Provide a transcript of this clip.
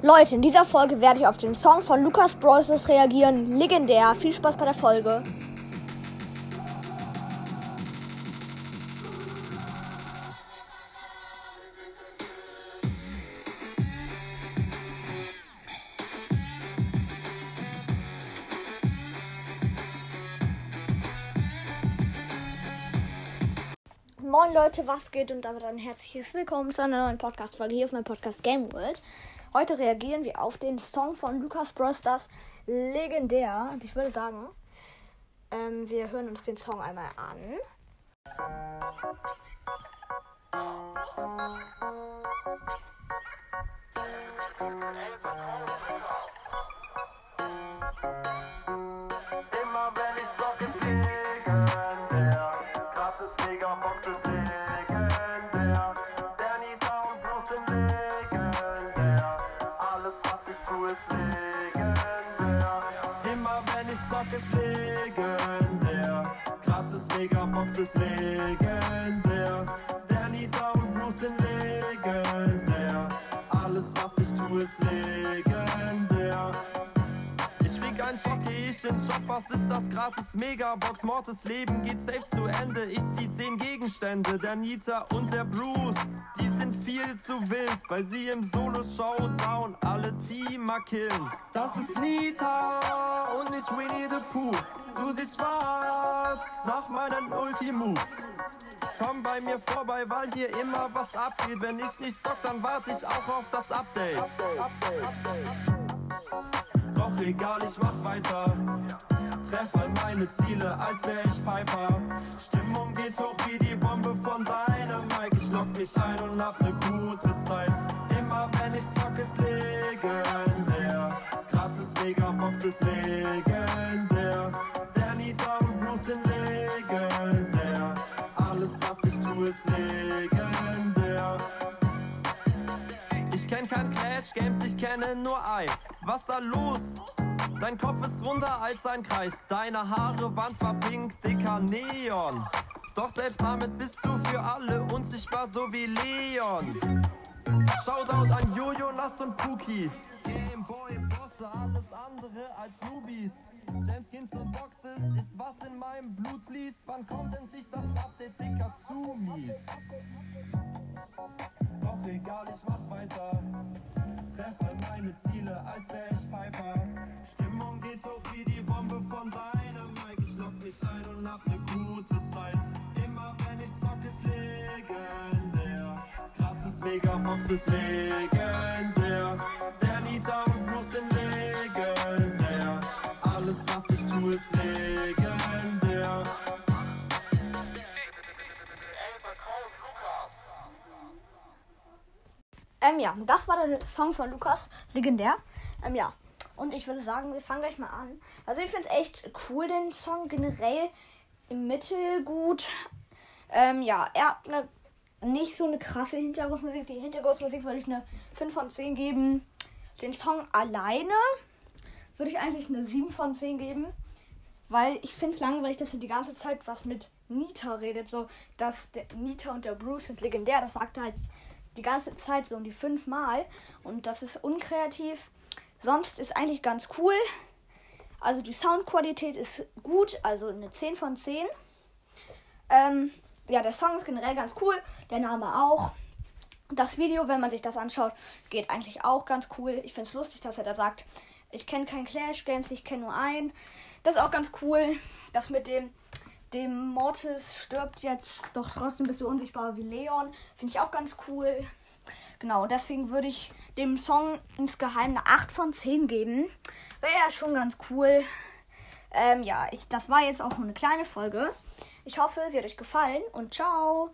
Leute, in dieser Folge werde ich auf den Song von Lukas Bros. reagieren. Legendär. Viel Spaß bei der Folge. Moin Leute, was geht und damit ein herzliches Willkommen zu einer neuen Podcast-Folge hier auf meinem Podcast Game World. Heute reagieren wir auf den Song von Lukas Brosters legendär. Und ich würde sagen, ähm, wir hören uns den Song einmal an. Ist legendär. Gratis Megabox ist legendär. Danita und Bruce sind legendär. Alles, was ich tue, ist legendär. Ich wieg ein Schock, geh ich in Shop, was ist das? Gratis Megabox, Mordes Leben geht safe zu Ende. Ich Gegenstände, der Nita und der Bruce. Die sind viel zu wild, weil sie im Solo-Showdown alle Teamer killen. Das ist Nita und nicht Winnie the Pooh. Du siehst schwarz nach meinen Ulti-Moves. Komm bei mir vorbei, weil hier immer was abgeht. Wenn ich nicht zock, dann warte ich auch auf das Update. Doch egal, ich mach weiter. Treff all meine Ziele, als wär ich Piper. Stimmung geht hoch wie die Bombe von Dynamite. Ich lock mich ein und hab ne gute Zeit. Immer wenn ich zock, ist legendär. Gratis Megabox ist legendär. Danita und Bruce sind legendär. Alles, was ich tue, ist legendär. Ich kenn kein Clash Games, ich kenne nur Ei. Was da los? Dein Kopf ist runder als ein Kreis. Deine Haare waren zwar pink, dicker Neon. Doch selbst damit bist du für alle unsichtbar, so wie Leon. Shoutout an Jojo, Nass und Puki. Gameboy, Bosse, alles andere als Nubis. Skins und Boxes ist was in meinem Blut fließt. Wann kommt endlich das Update, dicker, zu mies? Doch egal, ich mach weiter. Treffe meine Ziele, als wär ich Piper. Gratis Megabox ist legendär. Der Nita und Bruce sind legendär. Alles, was ich tue, ist legendär. Ähm, ja, das war der Song von Lukas, legendär. Ähm, ja. Und ich würde sagen, wir fangen gleich mal an. Also ich finde es echt cool, den Song generell im Mittel gut. Ähm, ja, er hat eine nicht so eine krasse Hintergrundmusik. Die Hintergrundmusik würde ich eine 5 von 10 geben. Den Song alleine würde ich eigentlich eine 7 von 10 geben. Weil ich finde es langweilig, dass er die ganze Zeit was mit Nita redet. So, dass der Nita und der Bruce sind legendär. Das sagt er halt die ganze Zeit so um die fünf Mal. Und das ist unkreativ. Sonst ist eigentlich ganz cool. Also die Soundqualität ist gut, also eine 10 von 10. Ähm, ja, der Song ist generell ganz cool, der Name auch. Das Video, wenn man sich das anschaut, geht eigentlich auch ganz cool. Ich finde es lustig, dass er da sagt, ich kenne kein Clash Games, ich kenne nur einen. Das ist auch ganz cool. Das mit dem, dem Mortis stirbt jetzt, doch trotzdem bist du unsichtbar wie Leon. Finde ich auch ganz cool. Genau, deswegen würde ich dem Song insgeheim eine 8 von 10 geben. Wäre ja schon ganz cool. Ähm, ja, ich, das war jetzt auch nur eine kleine Folge. Ich hoffe, sie hat euch gefallen und ciao.